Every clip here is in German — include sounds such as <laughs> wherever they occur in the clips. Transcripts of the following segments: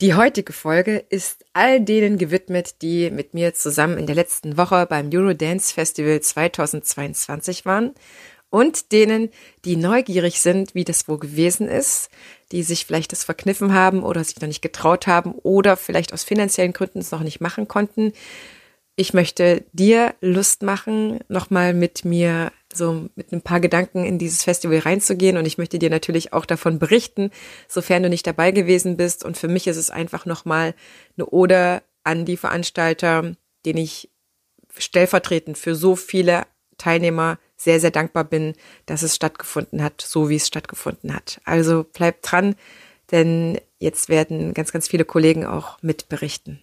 Die heutige Folge ist all denen gewidmet, die mit mir zusammen in der letzten Woche beim Eurodance Festival 2022 waren und denen, die neugierig sind, wie das wohl gewesen ist, die sich vielleicht das verkniffen haben oder sich noch nicht getraut haben oder vielleicht aus finanziellen Gründen es noch nicht machen konnten. Ich möchte dir Lust machen, nochmal mit mir so mit ein paar Gedanken in dieses Festival reinzugehen. Und ich möchte dir natürlich auch davon berichten, sofern du nicht dabei gewesen bist. Und für mich ist es einfach nochmal eine Ode an die Veranstalter, den ich stellvertretend für so viele Teilnehmer sehr, sehr dankbar bin, dass es stattgefunden hat, so wie es stattgefunden hat. Also bleib dran, denn jetzt werden ganz, ganz viele Kollegen auch mitberichten.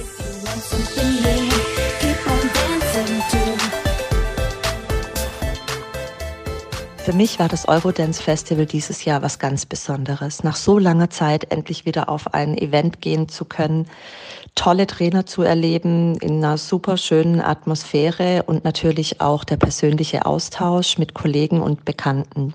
Für mich war das Eurodance Festival dieses Jahr was ganz Besonderes. Nach so langer Zeit endlich wieder auf ein Event gehen zu können, tolle Trainer zu erleben in einer super schönen Atmosphäre und natürlich auch der persönliche Austausch mit Kollegen und Bekannten.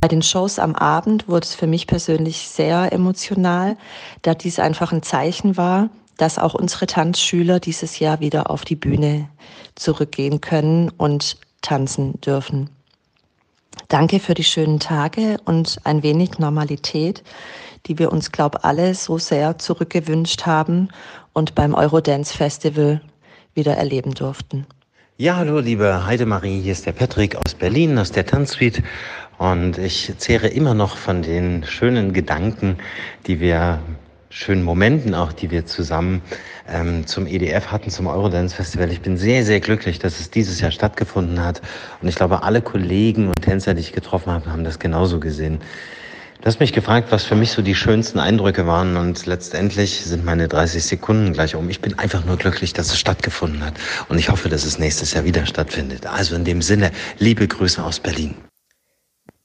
Bei den Shows am Abend wurde es für mich persönlich sehr emotional, da dies einfach ein Zeichen war, dass auch unsere Tanzschüler dieses Jahr wieder auf die Bühne zurückgehen können und tanzen dürfen. Danke für die schönen Tage und ein wenig Normalität, die wir uns, glaube alle so sehr zurückgewünscht haben und beim Eurodance Festival wieder erleben durften. Ja, hallo, liebe Heidemarie, hier ist der Patrick aus Berlin, aus der Tanzsuite. Und ich zehre immer noch von den schönen Gedanken, die wir schönen Momenten auch, die wir zusammen ähm, zum EDF hatten, zum Eurodance Festival. Ich bin sehr, sehr glücklich, dass es dieses Jahr stattgefunden hat. Und ich glaube, alle Kollegen und Tänzer, die ich getroffen habe, haben das genauso gesehen. Du hast mich gefragt, was für mich so die schönsten Eindrücke waren und letztendlich sind meine 30 Sekunden gleich um. Ich bin einfach nur glücklich, dass es stattgefunden hat und ich hoffe, dass es nächstes Jahr wieder stattfindet. Also in dem Sinne, liebe Grüße aus Berlin.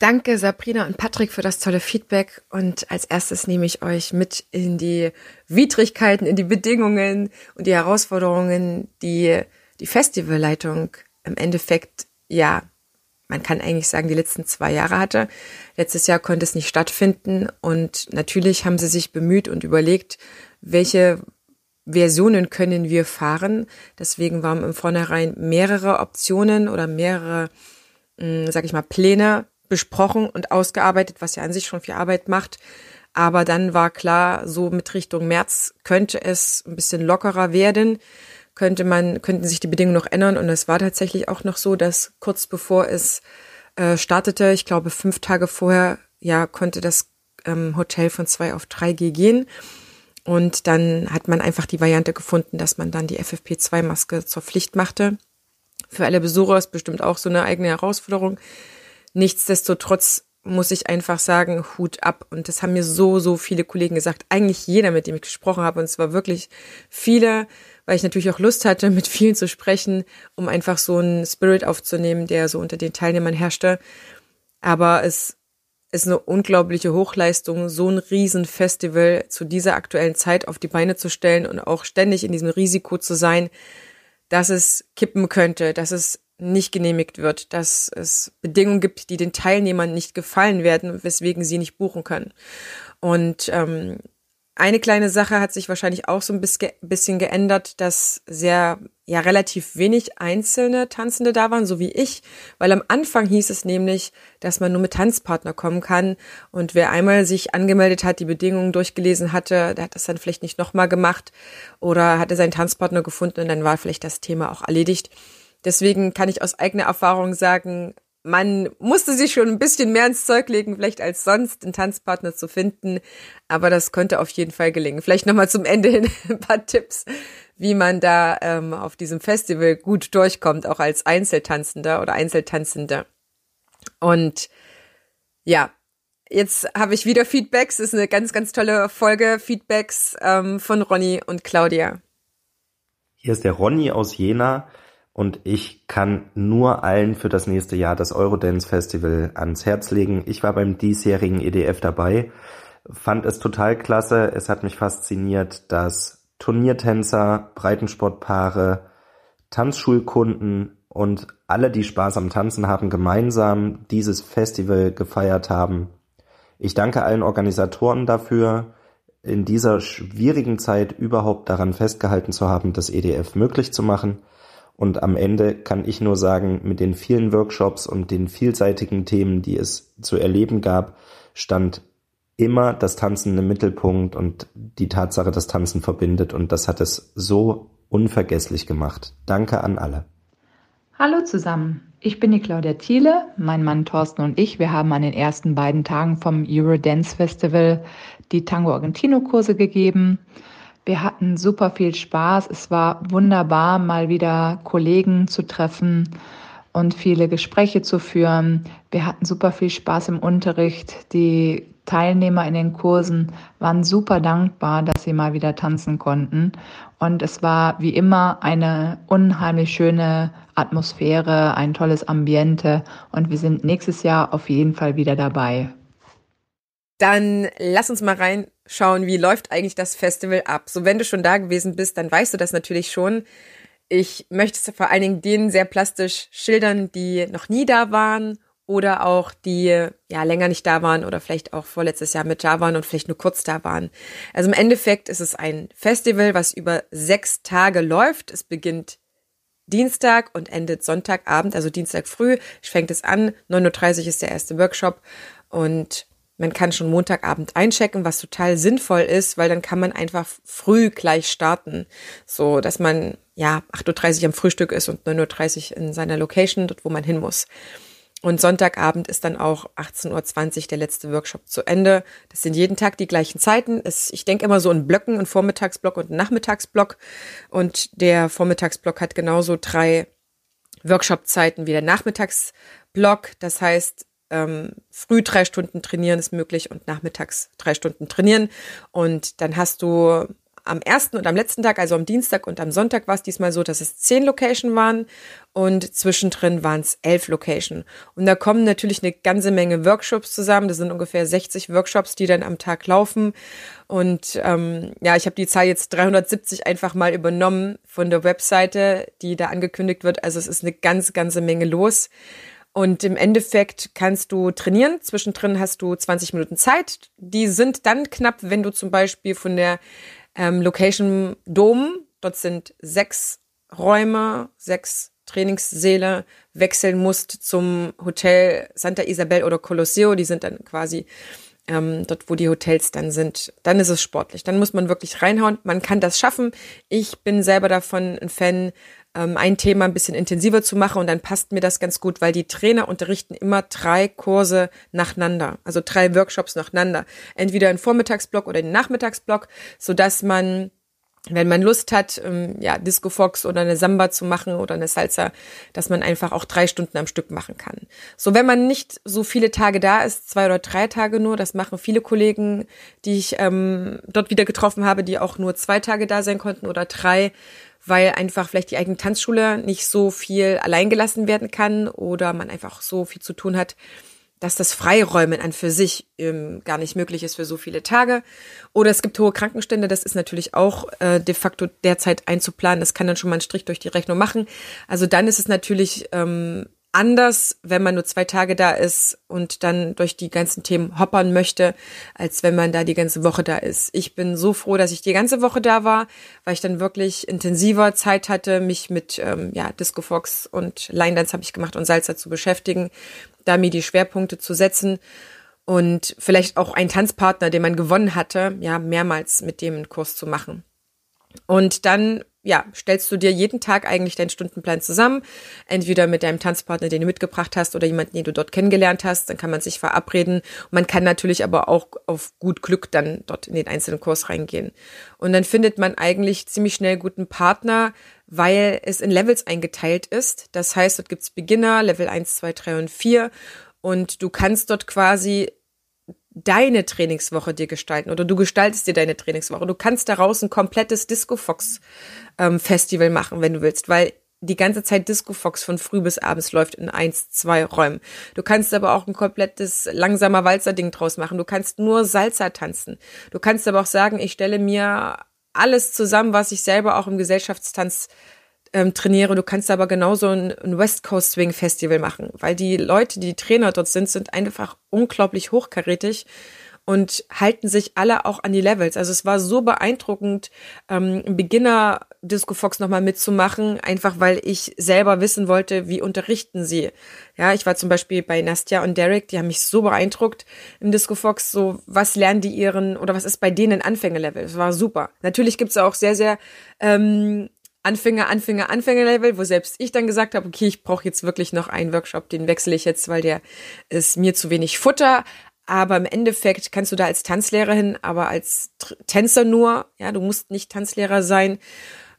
Danke Sabrina und Patrick für das tolle Feedback und als erstes nehme ich euch mit in die Widrigkeiten, in die Bedingungen und die Herausforderungen, die die Festivalleitung im Endeffekt, ja, man kann eigentlich sagen, die letzten zwei Jahre hatte. Letztes Jahr konnte es nicht stattfinden und natürlich haben sie sich bemüht und überlegt, welche Versionen können wir fahren. Deswegen waren im Vornherein mehrere Optionen oder mehrere, hm, sag ich mal, Pläne besprochen und ausgearbeitet, was ja an sich schon viel Arbeit macht. Aber dann war klar, so mit Richtung März könnte es ein bisschen lockerer werden, könnte man, könnten sich die Bedingungen noch ändern. Und es war tatsächlich auch noch so, dass kurz bevor es äh, startete, ich glaube fünf Tage vorher, ja, konnte das ähm, Hotel von zwei auf 3G gehen. Und dann hat man einfach die Variante gefunden, dass man dann die FFP2-Maske zur Pflicht machte. Für alle Besucher ist bestimmt auch so eine eigene Herausforderung. Nichtsdestotrotz muss ich einfach sagen, Hut ab. Und das haben mir so, so viele Kollegen gesagt. Eigentlich jeder, mit dem ich gesprochen habe. Und es war wirklich viele, weil ich natürlich auch Lust hatte, <laughs> mit vielen zu sprechen, um einfach so einen Spirit aufzunehmen, der so unter den Teilnehmern herrschte. Aber es ist eine unglaubliche Hochleistung, so ein Riesenfestival zu dieser aktuellen Zeit auf die Beine zu stellen und auch ständig in diesem Risiko zu sein, dass es kippen könnte, dass es nicht genehmigt wird, dass es Bedingungen gibt, die den Teilnehmern nicht gefallen werden, weswegen sie nicht buchen können. Und ähm, eine kleine Sache hat sich wahrscheinlich auch so ein bisschen geändert, dass sehr, ja, relativ wenig einzelne Tanzende da waren, so wie ich, weil am Anfang hieß es nämlich, dass man nur mit Tanzpartner kommen kann und wer einmal sich angemeldet hat, die Bedingungen durchgelesen hatte, der hat das dann vielleicht nicht nochmal gemacht oder hatte seinen Tanzpartner gefunden und dann war vielleicht das Thema auch erledigt. Deswegen kann ich aus eigener Erfahrung sagen, man musste sich schon ein bisschen mehr ins Zeug legen, vielleicht als sonst, einen Tanzpartner zu finden. Aber das konnte auf jeden Fall gelingen. Vielleicht nochmal zum Ende hin <laughs> ein paar Tipps, wie man da ähm, auf diesem Festival gut durchkommt, auch als Einzeltanzender oder Einzeltanzender. Und ja, jetzt habe ich wieder Feedbacks. Das ist eine ganz, ganz tolle Folge. Feedbacks ähm, von Ronny und Claudia. Hier ist der Ronny aus Jena und ich kann nur allen für das nächste Jahr das Eurodance Festival ans Herz legen. Ich war beim diesjährigen EDF dabei, fand es total klasse. Es hat mich fasziniert, dass Turniertänzer, Breitensportpaare, Tanzschulkunden und alle, die Spaß am Tanzen haben, gemeinsam dieses Festival gefeiert haben. Ich danke allen Organisatoren dafür, in dieser schwierigen Zeit überhaupt daran festgehalten zu haben, das EDF möglich zu machen. Und am Ende kann ich nur sagen, mit den vielen Workshops und den vielseitigen Themen, die es zu erleben gab, stand immer das Tanzen im Mittelpunkt und die Tatsache, dass Tanzen verbindet. Und das hat es so unvergesslich gemacht. Danke an alle. Hallo zusammen. Ich bin die Claudia Thiele. Mein Mann Thorsten und ich, wir haben an den ersten beiden Tagen vom Eurodance Festival die Tango Argentino Kurse gegeben. Wir hatten super viel Spaß. Es war wunderbar, mal wieder Kollegen zu treffen und viele Gespräche zu führen. Wir hatten super viel Spaß im Unterricht. Die Teilnehmer in den Kursen waren super dankbar, dass sie mal wieder tanzen konnten. Und es war wie immer eine unheimlich schöne Atmosphäre, ein tolles Ambiente. Und wir sind nächstes Jahr auf jeden Fall wieder dabei. Dann lass uns mal reinschauen, wie läuft eigentlich das Festival ab. So, wenn du schon da gewesen bist, dann weißt du das natürlich schon. Ich möchte es vor allen Dingen denen sehr plastisch schildern, die noch nie da waren oder auch die ja länger nicht da waren oder vielleicht auch vorletztes Jahr mit da waren und vielleicht nur kurz da waren. Also im Endeffekt ist es ein Festival, was über sechs Tage läuft. Es beginnt Dienstag und endet Sonntagabend, also Dienstag früh fängt es an. 9.30 Uhr ist der erste Workshop und man kann schon Montagabend einchecken, was total sinnvoll ist, weil dann kann man einfach früh gleich starten. So, dass man ja 8.30 Uhr am Frühstück ist und 9.30 Uhr in seiner Location, dort wo man hin muss. Und Sonntagabend ist dann auch 18.20 Uhr der letzte Workshop zu Ende. Das sind jeden Tag die gleichen Zeiten. Es, ich denke immer so in Blöcken, ein Vormittagsblock und ein Nachmittagsblock. Und der Vormittagsblock hat genauso drei Workshop-Zeiten wie der Nachmittagsblock. Das heißt, ähm, früh drei Stunden trainieren ist möglich und nachmittags drei Stunden trainieren. Und dann hast du am ersten und am letzten Tag, also am Dienstag und am Sonntag war es diesmal so, dass es zehn Location waren und zwischendrin waren es elf Location. Und da kommen natürlich eine ganze Menge Workshops zusammen. Das sind ungefähr 60 Workshops, die dann am Tag laufen. Und ähm, ja, ich habe die Zahl jetzt 370 einfach mal übernommen von der Webseite, die da angekündigt wird. Also es ist eine ganz, ganze Menge los. Und im Endeffekt kannst du trainieren. Zwischendrin hast du 20 Minuten Zeit. Die sind dann knapp, wenn du zum Beispiel von der ähm, Location Dom, dort sind sechs Räume, sechs Trainingssäle, wechseln musst zum Hotel Santa Isabel oder Colosseo. Die sind dann quasi ähm, dort, wo die Hotels dann sind. Dann ist es sportlich. Dann muss man wirklich reinhauen. Man kann das schaffen. Ich bin selber davon ein Fan, ähm, ein Thema ein bisschen intensiver zu machen und dann passt mir das ganz gut, weil die Trainer unterrichten immer drei Kurse nacheinander, also drei Workshops nacheinander, entweder einen Vormittagsblock oder einen Nachmittagsblock, so dass man wenn man Lust hat, ähm, ja, Disco Fox oder eine Samba zu machen oder eine Salsa, dass man einfach auch drei Stunden am Stück machen kann. So, wenn man nicht so viele Tage da ist, zwei oder drei Tage nur, das machen viele Kollegen, die ich ähm, dort wieder getroffen habe, die auch nur zwei Tage da sein konnten oder drei, weil einfach vielleicht die eigene Tanzschule nicht so viel allein gelassen werden kann oder man einfach so viel zu tun hat, dass das Freiräumen an für sich ähm, gar nicht möglich ist für so viele Tage. Oder es gibt hohe Krankenstände, das ist natürlich auch äh, de facto derzeit einzuplanen. Das kann dann schon mal einen Strich durch die Rechnung machen. Also dann ist es natürlich ähm, anders, wenn man nur zwei Tage da ist und dann durch die ganzen Themen hoppern möchte, als wenn man da die ganze Woche da ist. Ich bin so froh, dass ich die ganze Woche da war, weil ich dann wirklich intensiver Zeit hatte, mich mit ähm, ja, Disco Fox und Line Dance habe ich gemacht und Salsa zu beschäftigen, da mir die Schwerpunkte zu setzen und vielleicht auch einen Tanzpartner, den man gewonnen hatte, ja, mehrmals mit dem einen Kurs zu machen. Und dann ja, stellst du dir jeden Tag eigentlich deinen Stundenplan zusammen, entweder mit deinem Tanzpartner, den du mitgebracht hast, oder jemanden, den du dort kennengelernt hast, dann kann man sich verabreden. man kann natürlich aber auch auf gut Glück dann dort in den einzelnen Kurs reingehen. Und dann findet man eigentlich ziemlich schnell guten Partner, weil es in Levels eingeteilt ist. Das heißt, dort gibt's Beginner, Level 1, 2, 3 und 4 und du kannst dort quasi deine Trainingswoche dir gestalten oder du gestaltest dir deine Trainingswoche. Du kannst daraus ein komplettes Disco Fox ähm, Festival machen, wenn du willst, weil die ganze Zeit Disco Fox von früh bis abends läuft in eins, zwei Räumen. Du kannst aber auch ein komplettes langsamer Walzer-Ding draus machen. Du kannst nur Salsa tanzen. Du kannst aber auch sagen, ich stelle mir alles zusammen, was ich selber auch im Gesellschaftstanz ähm, trainiere. Du kannst aber genauso ein, ein West Coast Swing Festival machen, weil die Leute, die Trainer dort sind, sind einfach unglaublich hochkarätig und halten sich alle auch an die Levels. Also es war so beeindruckend, ähm, Beginner Disco Fox nochmal mitzumachen, einfach weil ich selber wissen wollte, wie unterrichten sie. Ja, ich war zum Beispiel bei Nastja und Derek, die haben mich so beeindruckt im Disco Fox, so was lernen die ihren oder was ist bei denen Anfängerlevel. Es war super. Natürlich gibt's auch sehr, sehr ähm, Anfänger, Anfänger, Anfängerlevel, wo selbst ich dann gesagt habe, okay, ich brauche jetzt wirklich noch einen Workshop, den wechsle ich jetzt, weil der ist mir zu wenig Futter. Aber im Endeffekt kannst du da als Tanzlehrer hin, aber als Tänzer nur, ja, du musst nicht Tanzlehrer sein.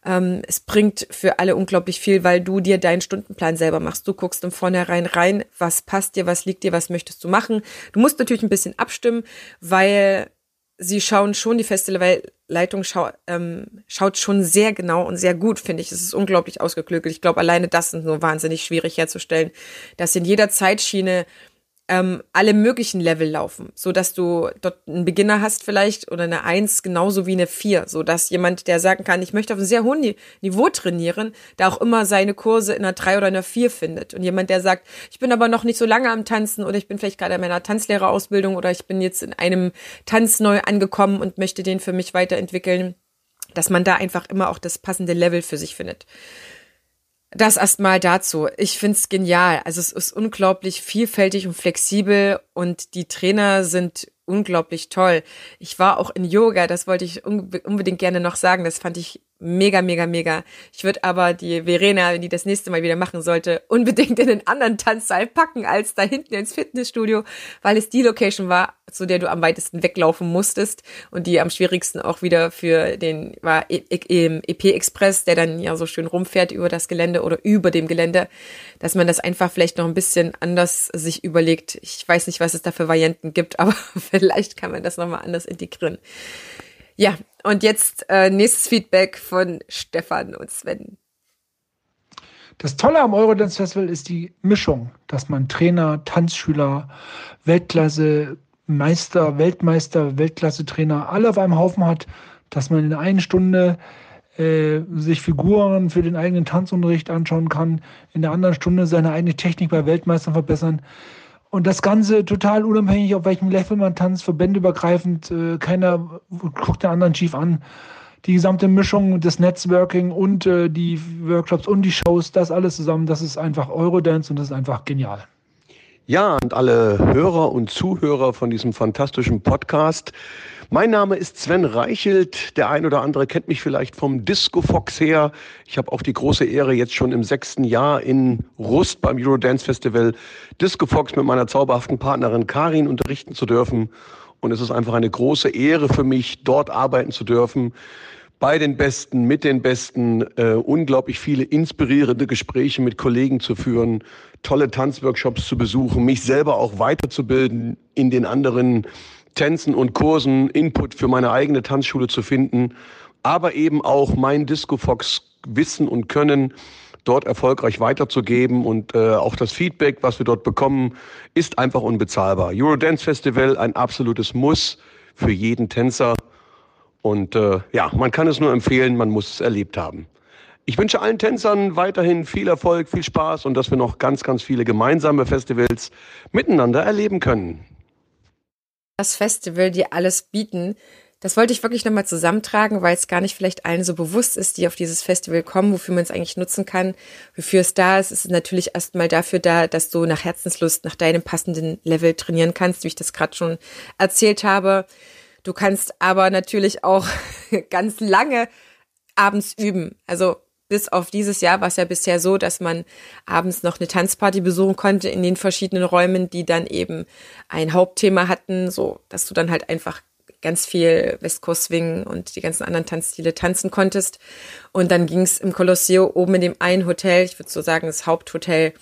Ähm, es bringt für alle unglaublich viel, weil du dir deinen Stundenplan selber machst. Du guckst im Vornherein rein, was passt dir, was liegt dir, was möchtest du machen. Du musst natürlich ein bisschen abstimmen, weil sie schauen schon, die Festivalleitung schau, ähm, schaut schon sehr genau und sehr gut, finde ich. Es ist unglaublich ausgeklügelt. Ich glaube, alleine das ist nur wahnsinnig schwierig herzustellen, dass in jeder Zeitschiene ähm, alle möglichen Level laufen, so dass du dort einen Beginner hast vielleicht oder eine Eins genauso wie eine Vier, so dass jemand, der sagen kann, ich möchte auf einem sehr hohen Niveau trainieren, da auch immer seine Kurse in einer Drei oder einer Vier findet und jemand, der sagt, ich bin aber noch nicht so lange am Tanzen oder ich bin vielleicht gerade in meiner Tanzlehrerausbildung oder ich bin jetzt in einem Tanz neu angekommen und möchte den für mich weiterentwickeln, dass man da einfach immer auch das passende Level für sich findet. Das erstmal dazu. Ich find's genial. Also es ist unglaublich vielfältig und flexibel und die Trainer sind unglaublich toll. Ich war auch in Yoga, das wollte ich unbedingt gerne noch sagen. Das fand ich mega, mega, mega. Ich würde aber die Verena, wenn die das nächste Mal wieder machen sollte, unbedingt in den anderen Tanzsaal packen als da hinten ins Fitnessstudio, weil es die Location war, zu der du am weitesten weglaufen musstest und die am schwierigsten auch wieder für den war EP e, e Express, der dann ja so schön rumfährt über das Gelände oder über dem Gelände, dass man das einfach vielleicht noch ein bisschen anders sich überlegt. Ich weiß nicht, was es da für Varianten gibt, <laughs> aber vielleicht kann man das nochmal anders integrieren. Ja, und jetzt äh, nächstes Feedback von Stefan und Sven. Das Tolle am Eurodance Festival ist die Mischung, dass man Trainer, Tanzschüler, Weltklasse, Meister, Weltmeister, Weltklasse-Trainer alle auf einem Haufen hat, dass man in einer Stunde äh, sich Figuren für den eigenen Tanzunterricht anschauen kann, in der anderen Stunde seine eigene Technik bei Weltmeistern verbessern. Und das Ganze total unabhängig, auf welchem Level man tanzt, verbändeübergreifend, äh, keiner guckt den anderen schief an. Die gesamte Mischung, das Netzwerking und äh, die Workshops und die Shows, das alles zusammen, das ist einfach Eurodance und das ist einfach genial. Ja, und alle Hörer und Zuhörer von diesem fantastischen Podcast. Mein Name ist Sven Reichelt. Der ein oder andere kennt mich vielleicht vom Disco Fox her. Ich habe auch die große Ehre, jetzt schon im sechsten Jahr in Rust beim Eurodance Festival Disco Fox mit meiner zauberhaften Partnerin Karin unterrichten zu dürfen. Und es ist einfach eine große Ehre für mich, dort arbeiten zu dürfen bei den Besten, mit den Besten, äh, unglaublich viele inspirierende Gespräche mit Kollegen zu führen, tolle Tanzworkshops zu besuchen, mich selber auch weiterzubilden in den anderen Tänzen und Kursen Input für meine eigene Tanzschule zu finden, aber eben auch mein Disco Fox Wissen und Können dort erfolgreich weiterzugeben und äh, auch das Feedback, was wir dort bekommen, ist einfach unbezahlbar. Eurodance Festival ein absolutes Muss für jeden Tänzer und äh, ja, man kann es nur empfehlen, man muss es erlebt haben. Ich wünsche allen Tänzern weiterhin viel Erfolg, viel Spaß und dass wir noch ganz, ganz viele gemeinsame Festivals miteinander erleben können das Festival dir alles bieten. Das wollte ich wirklich nochmal zusammentragen, weil es gar nicht vielleicht allen so bewusst ist, die auf dieses Festival kommen, wofür man es eigentlich nutzen kann, wofür es da ist. Es ist natürlich erstmal dafür da, dass du nach Herzenslust, nach deinem passenden Level trainieren kannst, wie ich das gerade schon erzählt habe. Du kannst aber natürlich auch <laughs> ganz lange abends üben. Also bis auf dieses Jahr war es ja bisher so, dass man abends noch eine Tanzparty besuchen konnte in den verschiedenen Räumen, die dann eben ein Hauptthema hatten, so dass du dann halt einfach ganz viel Westcoast Swing und die ganzen anderen Tanzstile tanzen konntest. Und dann ging es im Colosseo oben in dem einen Hotel, ich würde so sagen, das Haupthotel,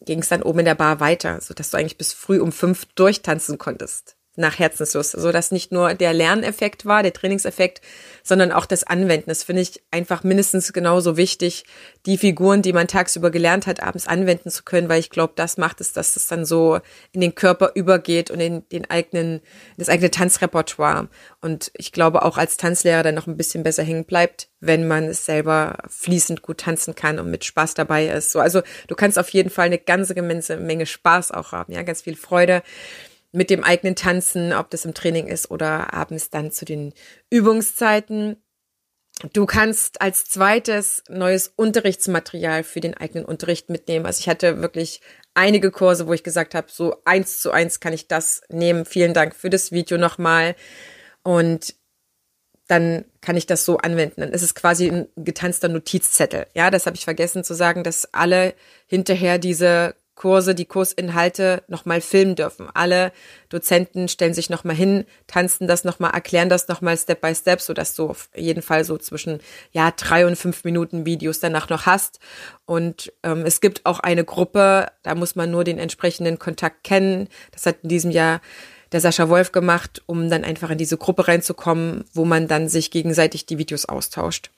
ging es dann oben in der Bar weiter, so dass du eigentlich bis früh um fünf durchtanzen konntest. Nach Herzenslust, so dass nicht nur der Lerneffekt war, der Trainingseffekt, sondern auch das Anwenden. Das finde ich einfach mindestens genauso wichtig, die Figuren, die man tagsüber gelernt hat, abends anwenden zu können, weil ich glaube, das macht es, dass es dann so in den Körper übergeht und in den eigenen, das eigene Tanzrepertoire. Und ich glaube auch als Tanzlehrer dann noch ein bisschen besser hängen bleibt, wenn man es selber fließend gut tanzen kann und mit Spaß dabei ist. So, also du kannst auf jeden Fall eine ganze Menge Spaß auch haben, ja, ganz viel Freude mit dem eigenen Tanzen, ob das im Training ist oder abends dann zu den Übungszeiten. Du kannst als zweites neues Unterrichtsmaterial für den eigenen Unterricht mitnehmen. Also ich hatte wirklich einige Kurse, wo ich gesagt habe, so eins zu eins kann ich das nehmen. Vielen Dank für das Video nochmal. Und dann kann ich das so anwenden. Dann ist es quasi ein getanzter Notizzettel. Ja, das habe ich vergessen zu sagen, dass alle hinterher diese Kurse, die Kursinhalte nochmal filmen dürfen. Alle Dozenten stellen sich nochmal hin, tanzen das nochmal, erklären das nochmal Step by Step, sodass du auf jeden Fall so zwischen ja drei und fünf Minuten Videos danach noch hast. Und ähm, es gibt auch eine Gruppe, da muss man nur den entsprechenden Kontakt kennen. Das hat in diesem Jahr der Sascha Wolf gemacht, um dann einfach in diese Gruppe reinzukommen, wo man dann sich gegenseitig die Videos austauscht.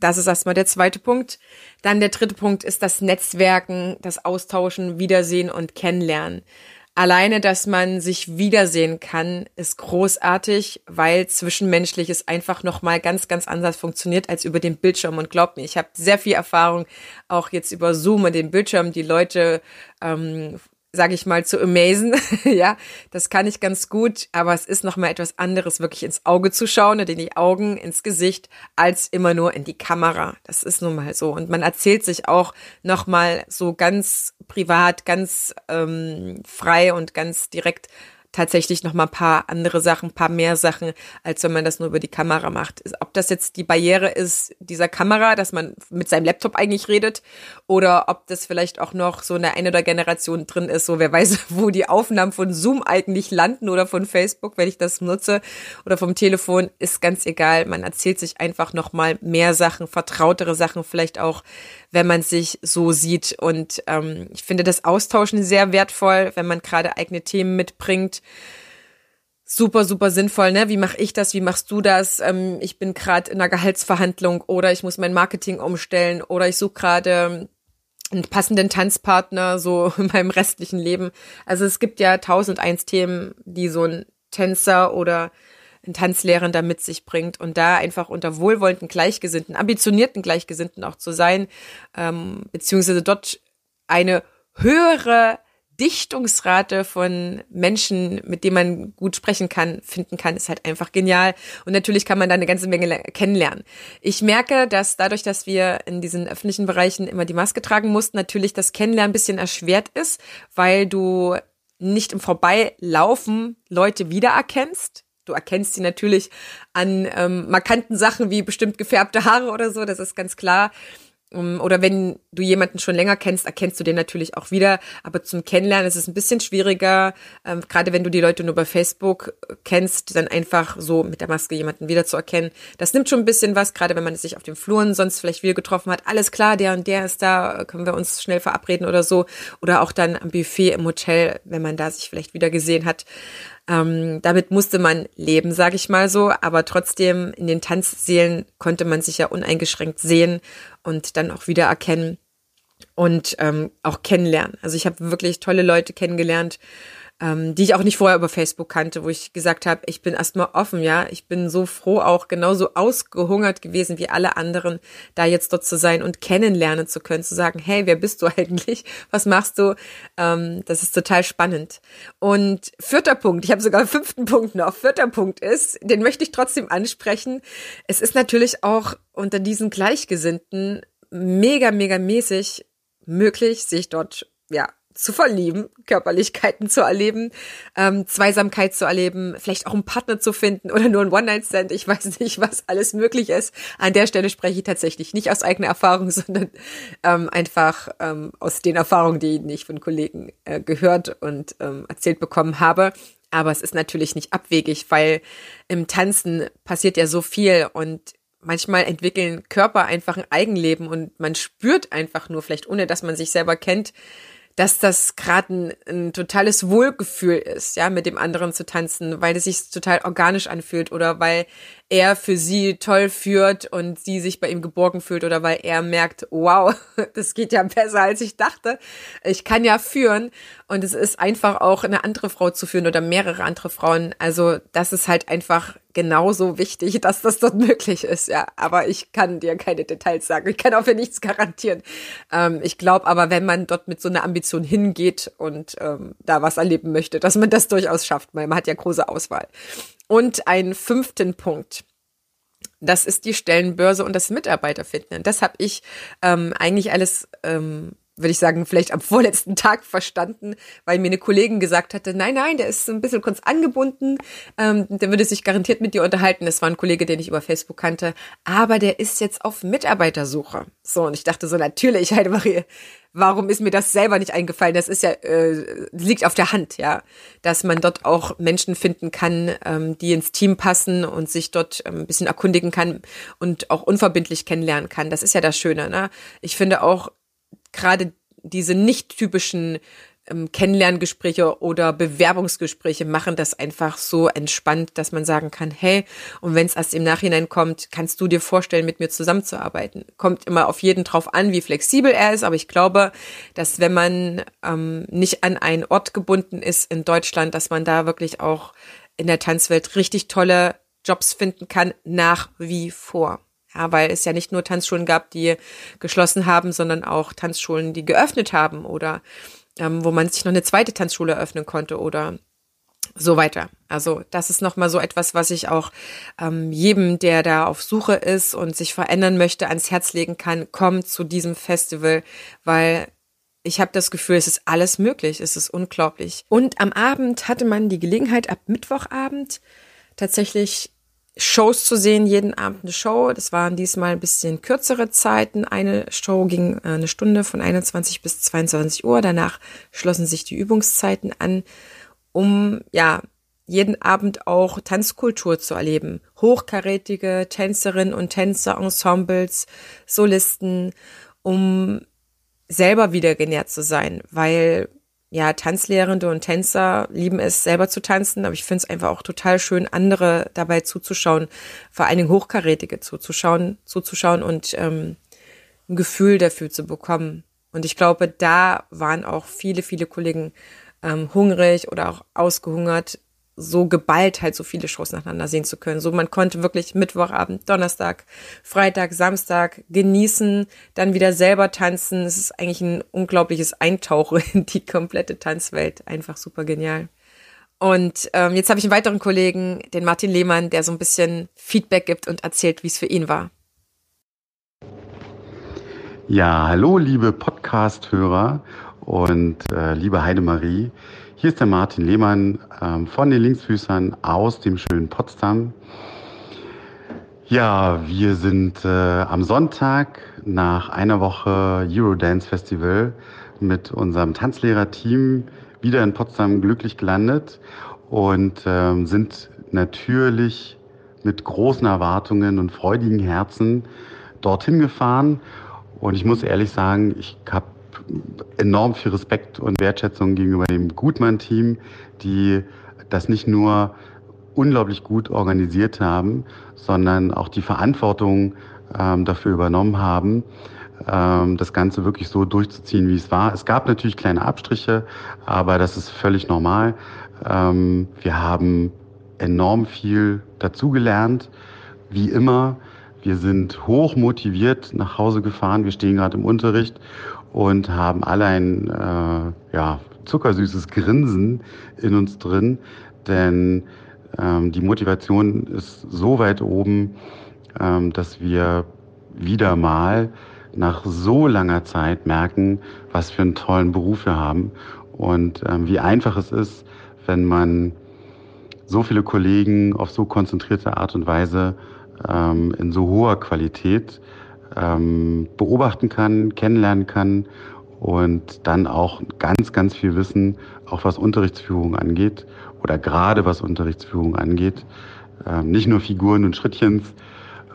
Das ist erstmal der zweite Punkt. Dann der dritte Punkt ist das Netzwerken, das Austauschen, Wiedersehen und Kennenlernen. Alleine, dass man sich wiedersehen kann, ist großartig, weil zwischenmenschliches einfach nochmal ganz, ganz anders funktioniert als über den Bildschirm. Und glaubt mir, ich habe sehr viel Erfahrung auch jetzt über Zoom und den Bildschirm, die Leute ähm, sage ich mal, zu amazen. <laughs> ja, das kann ich ganz gut, aber es ist noch mal etwas anderes, wirklich ins Auge zu schauen und in die Augen, ins Gesicht, als immer nur in die Kamera. Das ist nun mal so. Und man erzählt sich auch noch mal so ganz privat, ganz ähm, frei und ganz direkt tatsächlich noch mal ein paar andere Sachen, ein paar mehr Sachen, als wenn man das nur über die Kamera macht. Ob das jetzt die Barriere ist dieser Kamera, dass man mit seinem Laptop eigentlich redet, oder ob das vielleicht auch noch so eine eine oder Generation drin ist, so wer weiß, <laughs> wo die Aufnahmen von Zoom eigentlich landen oder von Facebook, wenn ich das nutze, oder vom Telefon, ist ganz egal. Man erzählt sich einfach noch mal mehr Sachen, vertrautere Sachen, vielleicht auch, wenn man sich so sieht. Und ähm, ich finde das Austauschen sehr wertvoll, wenn man gerade eigene Themen mitbringt super, super sinnvoll, ne? Wie mache ich das? Wie machst du das? Ähm, ich bin gerade in einer Gehaltsverhandlung oder ich muss mein Marketing umstellen oder ich suche gerade einen passenden Tanzpartner so <laughs> in meinem restlichen Leben. Also es gibt ja tausend eins Themen, die so ein Tänzer oder ein Tanzlehrender mit sich bringt und da einfach unter wohlwollenden Gleichgesinnten, ambitionierten Gleichgesinnten auch zu sein, ähm, beziehungsweise dort eine höhere Dichtungsrate von Menschen, mit denen man gut sprechen kann, finden kann, ist halt einfach genial. Und natürlich kann man da eine ganze Menge kennenlernen. Ich merke, dass dadurch, dass wir in diesen öffentlichen Bereichen immer die Maske tragen mussten, natürlich das Kennenlernen ein bisschen erschwert ist, weil du nicht im Vorbeilaufen Leute wiedererkennst. Du erkennst sie natürlich an ähm, markanten Sachen wie bestimmt gefärbte Haare oder so, das ist ganz klar. Ähm, oder wenn du jemanden schon länger kennst, erkennst du den natürlich auch wieder. Aber zum Kennenlernen ist es ein bisschen schwieriger, ähm, gerade wenn du die Leute nur bei Facebook äh, kennst, dann einfach so mit der Maske jemanden wiederzuerkennen. Das nimmt schon ein bisschen was, gerade wenn man sich auf den Fluren sonst vielleicht wieder getroffen hat. Alles klar, der und der ist da, können wir uns schnell verabreden oder so. Oder auch dann am Buffet im Hotel, wenn man da sich vielleicht wieder gesehen hat. Ähm, damit musste man leben, sage ich mal so, aber trotzdem in den Tanzseelen konnte man sich ja uneingeschränkt sehen und dann auch wieder erkennen und ähm, auch kennenlernen. Also ich habe wirklich tolle Leute kennengelernt, ähm, die ich auch nicht vorher über Facebook kannte, wo ich gesagt habe, ich bin erstmal offen, ja. Ich bin so froh, auch genauso ausgehungert gewesen wie alle anderen, da jetzt dort zu sein und kennenlernen zu können, zu sagen, hey, wer bist du <laughs> eigentlich? Was machst du? Ähm, das ist total spannend. Und vierter Punkt, ich habe sogar fünften Punkt noch. Vierter Punkt ist, den möchte ich trotzdem ansprechen. Es ist natürlich auch unter diesen Gleichgesinnten mega, mega mäßig möglich, sich dort ja zu verlieben, Körperlichkeiten zu erleben, ähm, Zweisamkeit zu erleben, vielleicht auch einen Partner zu finden oder nur ein One-Night-Stand. Ich weiß nicht, was alles möglich ist. An der Stelle spreche ich tatsächlich nicht aus eigener Erfahrung, <laughs> sondern ähm, einfach ähm, aus den Erfahrungen, die ich von Kollegen äh, gehört und ähm, erzählt bekommen habe. Aber es ist natürlich nicht abwegig, weil im Tanzen passiert ja so viel und manchmal entwickeln Körper einfach ein Eigenleben und man spürt einfach nur, vielleicht ohne dass man sich selber kennt, dass das gerade ein, ein totales Wohlgefühl ist, ja, mit dem anderen zu tanzen, weil es sich total organisch anfühlt oder weil er für sie toll führt und sie sich bei ihm geborgen fühlt oder weil er merkt, wow, <laughs> das geht ja besser als ich dachte. Ich kann ja führen und es ist einfach auch eine andere Frau zu führen oder mehrere andere Frauen. Also das ist halt einfach genauso wichtig, dass das dort möglich ist, ja. Aber ich kann dir keine Details sagen. Ich kann auch für nichts garantieren. Ähm, ich glaube aber, wenn man dort mit so einer Ambition hingeht und ähm, da was erleben möchte, dass man das durchaus schafft, man hat ja große Auswahl. Und einen fünften Punkt. Das ist die Stellenbörse und das Mitarbeiterfinden. Das habe ich ähm, eigentlich alles ähm, würde ich sagen, vielleicht am <laughs> vorletzten Tag verstanden, weil mir eine Kollegin gesagt hatte, nein, nein, der ist ein bisschen kurz angebunden, ähm, der würde sich garantiert mit dir unterhalten. Das war ein Kollege, den ich über Facebook kannte, aber der ist jetzt auf Mitarbeitersuche. So, und ich dachte so, natürlich, <laughs> Heidemarie, warum ist mir das selber nicht eingefallen? Das ist ja, äh, liegt auf der Hand, ja, dass man dort auch Menschen finden kann, ähm, die ins Team passen und sich dort ähm, ein bisschen erkundigen kann und auch unverbindlich kennenlernen kann. Das ist ja das Schöne, ne? Ich finde auch, gerade diese nicht typischen ähm, Kennenlerngespräche oder Bewerbungsgespräche machen das einfach so entspannt, dass man sagen kann, hey, und wenn es erst im Nachhinein kommt, kannst du dir vorstellen, mit mir zusammenzuarbeiten. Kommt immer auf jeden drauf an, wie flexibel er ist, aber ich glaube, dass wenn man ähm, nicht an einen Ort gebunden ist in Deutschland, dass man da wirklich auch in der Tanzwelt richtig tolle Jobs finden kann, nach wie vor. Ja, weil es ja nicht nur Tanzschulen gab, die geschlossen haben, sondern auch Tanzschulen, die geöffnet haben oder ähm, wo man sich noch eine zweite Tanzschule eröffnen konnte oder so weiter. Also das ist nochmal so etwas, was ich auch ähm, jedem, der da auf Suche ist und sich verändern möchte, ans Herz legen kann, kommt zu diesem Festival, weil ich habe das Gefühl, es ist alles möglich, es ist unglaublich. Und am Abend hatte man die Gelegenheit, ab Mittwochabend tatsächlich Shows zu sehen, jeden Abend eine Show. Das waren diesmal ein bisschen kürzere Zeiten. Eine Show ging äh, eine Stunde von 21 bis 22 Uhr. Danach schlossen sich die Übungszeiten an, um ja jeden Abend auch Tanzkultur zu erleben. Hochkarätige Tänzerinnen und Tänzer, Ensembles, Solisten, um selber wieder genährt zu sein, weil ja, Tanzlehrende und Tänzer lieben es selber zu tanzen, aber ich finde es einfach auch total schön, andere dabei zuzuschauen, vor allen Dingen Hochkarätige zuzuschauen, zuzuschauen und ähm, ein Gefühl dafür zu bekommen. Und ich glaube, da waren auch viele, viele Kollegen ähm, hungrig oder auch ausgehungert, so geballt halt so viele Shows nacheinander sehen zu können. So man konnte wirklich Mittwochabend, Donnerstag, Freitag, Samstag genießen, dann wieder selber tanzen. Es ist eigentlich ein unglaubliches Eintauchen in die komplette Tanzwelt. Einfach super genial. Und ähm, jetzt habe ich einen weiteren Kollegen, den Martin Lehmann, der so ein bisschen Feedback gibt und erzählt, wie es für ihn war. Ja, hallo liebe Podcast-Hörer und äh, liebe Heidemarie. Hier ist der Martin Lehmann ähm, von den Linksfüßern aus dem schönen Potsdam. Ja, wir sind äh, am Sonntag nach einer Woche Eurodance Festival mit unserem Tanzlehrerteam wieder in Potsdam glücklich gelandet und ähm, sind natürlich mit großen Erwartungen und freudigen Herzen dorthin gefahren. Und ich muss ehrlich sagen, ich habe enorm viel Respekt und Wertschätzung gegenüber dem Gutmann-Team, die das nicht nur unglaublich gut organisiert haben, sondern auch die Verantwortung ähm, dafür übernommen haben, ähm, das Ganze wirklich so durchzuziehen, wie es war. Es gab natürlich kleine Abstriche, aber das ist völlig normal. Ähm, wir haben enorm viel dazugelernt, wie immer. Wir sind hoch motiviert nach Hause gefahren. Wir stehen gerade im Unterricht und haben alle ein äh, ja, zuckersüßes Grinsen in uns drin, denn ähm, die Motivation ist so weit oben, ähm, dass wir wieder mal nach so langer Zeit merken, was für einen tollen Beruf wir haben. Und ähm, wie einfach es ist, wenn man so viele Kollegen auf so konzentrierte Art und Weise ähm, in so hoher Qualität ähm, beobachten kann, kennenlernen kann und dann auch ganz, ganz viel Wissen, auch was Unterrichtsführung angeht oder gerade was Unterrichtsführung angeht, ähm, nicht nur Figuren und Schrittchens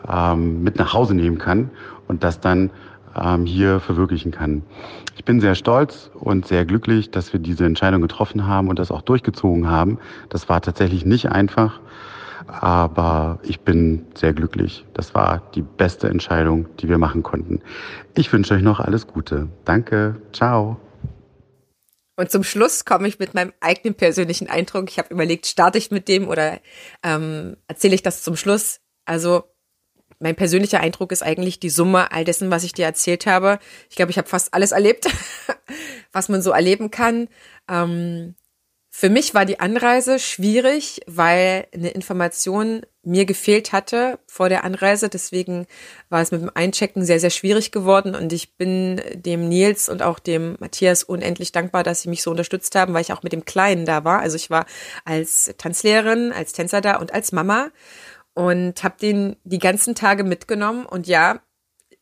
ähm, mit nach Hause nehmen kann und das dann ähm, hier verwirklichen kann. Ich bin sehr stolz und sehr glücklich, dass wir diese Entscheidung getroffen haben und das auch durchgezogen haben. Das war tatsächlich nicht einfach, aber ich bin sehr glücklich. Das war die beste Entscheidung, die wir machen konnten. Ich wünsche euch noch alles Gute. Danke. Ciao. Und zum Schluss komme ich mit meinem eigenen persönlichen Eindruck. Ich habe überlegt, starte ich mit dem oder ähm, erzähle ich das zum Schluss? Also mein persönlicher Eindruck ist eigentlich die Summe all dessen, was ich dir erzählt habe. Ich glaube, ich habe fast alles erlebt, <laughs> was man so erleben kann. Ähm, für mich war die Anreise schwierig, weil eine Information mir gefehlt hatte vor der Anreise. Deswegen war es mit dem Einchecken sehr, sehr schwierig geworden. Und ich bin dem Nils und auch dem Matthias unendlich dankbar, dass sie mich so unterstützt haben, weil ich auch mit dem Kleinen da war. Also ich war als Tanzlehrerin, als Tänzer da und als Mama und habe den die ganzen Tage mitgenommen. Und ja,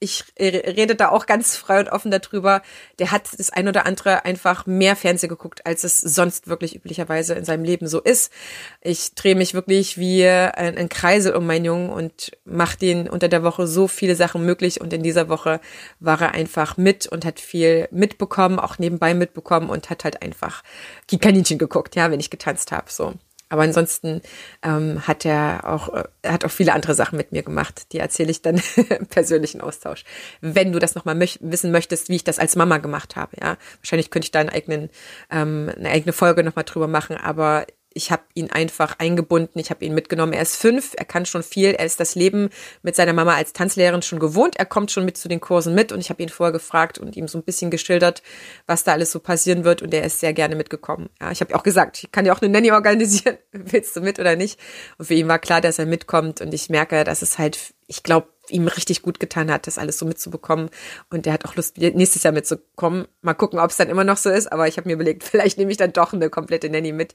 ich rede da auch ganz frei und offen darüber. Der hat das ein oder andere einfach mehr Fernsehen geguckt, als es sonst wirklich üblicherweise in seinem Leben so ist. Ich drehe mich wirklich wie ein, ein Kreisel um meinen Jungen und mache den unter der Woche so viele Sachen möglich. Und in dieser Woche war er einfach mit und hat viel mitbekommen, auch nebenbei mitbekommen und hat halt einfach die Kaninchen geguckt, ja, wenn ich getanzt habe. So. Aber ansonsten ähm, hat er auch, äh, hat auch viele andere Sachen mit mir gemacht. Die erzähle ich dann <laughs> im persönlichen Austausch. Wenn du das nochmal möch wissen möchtest, wie ich das als Mama gemacht habe, ja. Wahrscheinlich könnte ich da einen eigenen, ähm, eine eigene Folge nochmal drüber machen, aber ich habe ihn einfach eingebunden, ich habe ihn mitgenommen. Er ist fünf, er kann schon viel, er ist das Leben mit seiner Mama als Tanzlehrerin schon gewohnt, er kommt schon mit zu den Kursen mit. Und ich habe ihn vorher gefragt und ihm so ein bisschen geschildert, was da alles so passieren wird. Und er ist sehr gerne mitgekommen. Ja, ich habe auch gesagt, ich kann ja auch eine Nanny organisieren, <laughs> willst du mit oder nicht? Und für ihn war klar, dass er mitkommt. Und ich merke, dass es halt, ich glaube, ihm richtig gut getan hat, das alles so mitzubekommen. Und er hat auch Lust, nächstes Jahr mitzukommen. Mal gucken, ob es dann immer noch so ist. Aber ich habe mir überlegt, <laughs> vielleicht nehme ich dann doch eine komplette Nanny mit,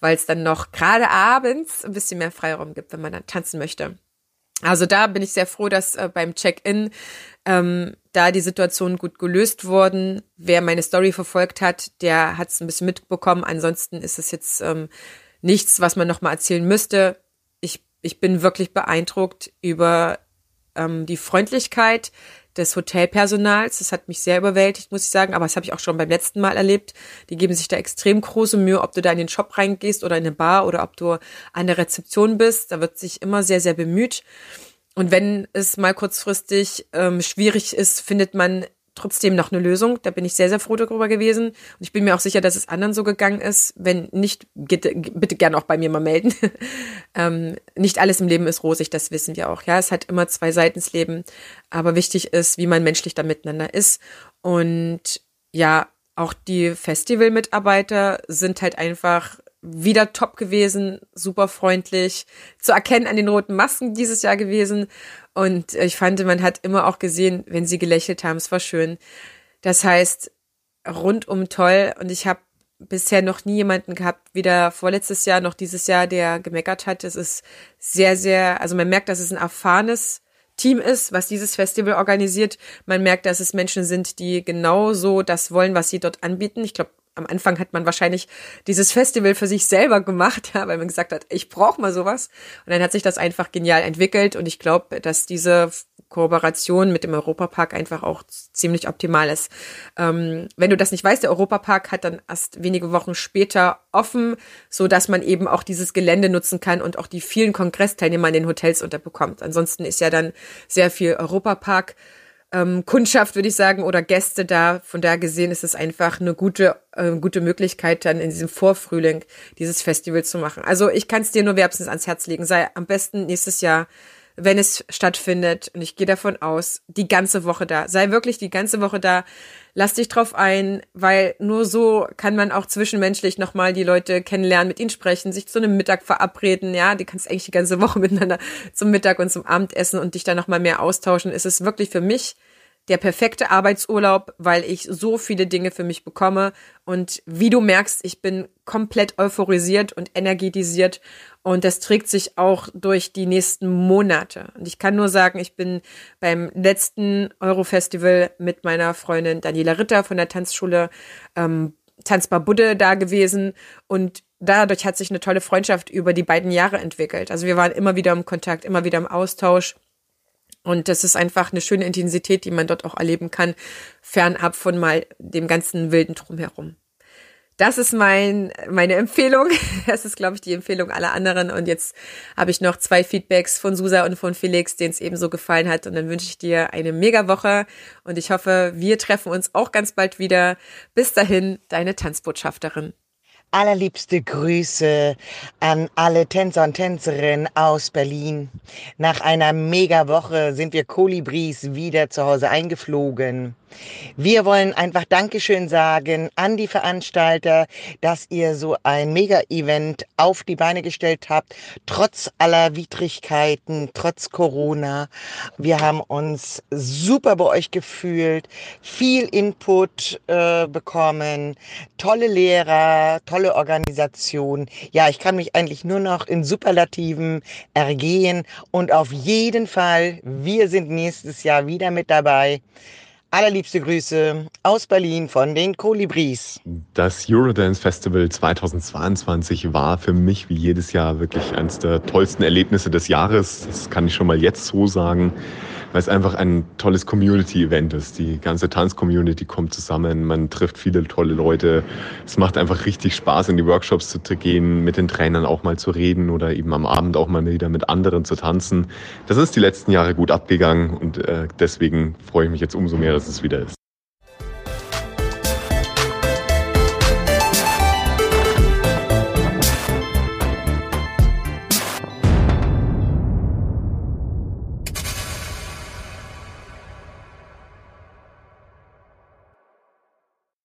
weil es dann noch gerade abends ein bisschen mehr Freiraum gibt, wenn man dann tanzen möchte. Also da bin ich sehr froh, dass äh, beim Check-in ähm, da die Situation gut gelöst wurden. Wer meine Story verfolgt hat, der hat es ein bisschen mitbekommen. Ansonsten ist es jetzt ähm, nichts, was man nochmal erzählen müsste. Ich, ich bin wirklich beeindruckt über ähm, die Freundlichkeit des Hotelpersonals. Das hat mich sehr überwältigt, muss ich sagen. Aber das habe ich auch schon beim letzten Mal erlebt. Die geben sich da extrem große Mühe, ob du da in den Shop reingehst oder in eine Bar oder ob du an der Rezeption bist. Da wird sich immer sehr, sehr bemüht. Und wenn es mal kurzfristig ähm, schwierig ist, findet man trotzdem noch eine Lösung. Da bin ich sehr, sehr froh darüber gewesen. Und ich bin mir auch sicher, dass es anderen so gegangen ist. Wenn nicht, bitte, bitte gerne auch bei mir mal melden. <laughs> ähm, nicht alles im Leben ist rosig, das wissen wir auch. Ja, es hat immer zwei Seitens Leben. Aber wichtig ist, wie man menschlich da miteinander ist. Und ja, auch die Festivalmitarbeiter sind halt einfach wieder top gewesen, super freundlich, zu erkennen an den roten Masken dieses Jahr gewesen. Und ich fand, man hat immer auch gesehen, wenn sie gelächelt haben, es war schön. Das heißt, rundum toll. Und ich habe bisher noch nie jemanden gehabt, weder vorletztes Jahr noch dieses Jahr, der gemeckert hat. Es ist sehr, sehr, also man merkt, dass es ein erfahrenes Team ist, was dieses Festival organisiert. Man merkt, dass es Menschen sind, die genauso das wollen, was sie dort anbieten. Ich glaube, am Anfang hat man wahrscheinlich dieses Festival für sich selber gemacht, <laughs> ja, weil man gesagt hat, ich brauche mal sowas. Und dann hat sich das einfach genial entwickelt und ich glaube, dass diese Kooperation mit dem Europapark einfach auch ziemlich optimal ist. Ähm, wenn du das nicht weißt, der Europapark hat dann erst wenige Wochen später offen, so dass man eben auch dieses Gelände nutzen kann und auch die vielen Kongressteilnehmer in den Hotels unterbekommt. Ansonsten ist ja dann sehr viel Europapark ähm, Kundschaft, würde ich sagen, oder Gäste da. Von daher gesehen ist es einfach eine gute, äh, gute Möglichkeit, dann in diesem Vorfrühling dieses Festival zu machen. Also ich kann es dir nur wärmstens ans Herz legen. Sei am besten nächstes Jahr, wenn es stattfindet, und ich gehe davon aus, die ganze Woche da. Sei wirklich die ganze Woche da lass dich drauf ein, weil nur so kann man auch zwischenmenschlich nochmal die Leute kennenlernen, mit ihnen sprechen, sich zu einem Mittag verabreden, ja, die kannst eigentlich die ganze <laughs> Woche miteinander zum Mittag und zum Abendessen und dich dann nochmal mehr austauschen. Es ist wirklich für mich der perfekte Arbeitsurlaub, weil ich so viele Dinge für mich bekomme. Und wie du merkst, ich bin komplett euphorisiert und energetisiert. Und das trägt sich auch durch die nächsten Monate. Und ich kann nur sagen, ich bin beim letzten Eurofestival mit meiner Freundin Daniela Ritter von der Tanzschule ähm, Tanzbar Budde da gewesen. Und dadurch hat sich eine tolle Freundschaft über die beiden Jahre entwickelt. Also wir waren immer wieder im Kontakt, immer wieder im Austausch. Und das ist einfach eine schöne Intensität, die man dort auch erleben kann, fernab von mal dem ganzen wilden Drumherum. Das ist mein, meine Empfehlung. <laughs> Das ist, glaube ich, die Empfehlung aller anderen. Und jetzt habe ich noch zwei Feedbacks von Susa und von Felix, denen es ebenso gefallen hat. Und dann wünsche ich dir eine mega Woche. Und ich hoffe, wir treffen uns auch ganz bald wieder. Bis dahin, deine Tanzbotschafterin. Allerliebste Grüße an alle Tänzer und Tänzerinnen aus Berlin. Nach einer mega Woche sind wir Kolibris wieder zu Hause eingeflogen. Wir wollen einfach Dankeschön sagen an die Veranstalter, dass ihr so ein Mega-Event auf die Beine gestellt habt, trotz aller Widrigkeiten, trotz Corona. Wir haben uns super bei euch gefühlt, viel Input äh, bekommen, tolle Lehrer, tolle Organisation. Ja, ich kann mich eigentlich nur noch in Superlativen ergehen und auf jeden Fall, wir sind nächstes Jahr wieder mit dabei. Allerliebste Grüße aus Berlin von den Kolibris. Das Eurodance Festival 2022 war für mich wie jedes Jahr wirklich eines der tollsten Erlebnisse des Jahres. Das kann ich schon mal jetzt so sagen weil es einfach ein tolles Community-Event ist. Die ganze Tanz-Community kommt zusammen, man trifft viele tolle Leute. Es macht einfach richtig Spaß, in die Workshops zu gehen, mit den Trainern auch mal zu reden oder eben am Abend auch mal wieder mit anderen zu tanzen. Das ist die letzten Jahre gut abgegangen und äh, deswegen freue ich mich jetzt umso mehr, dass es wieder ist.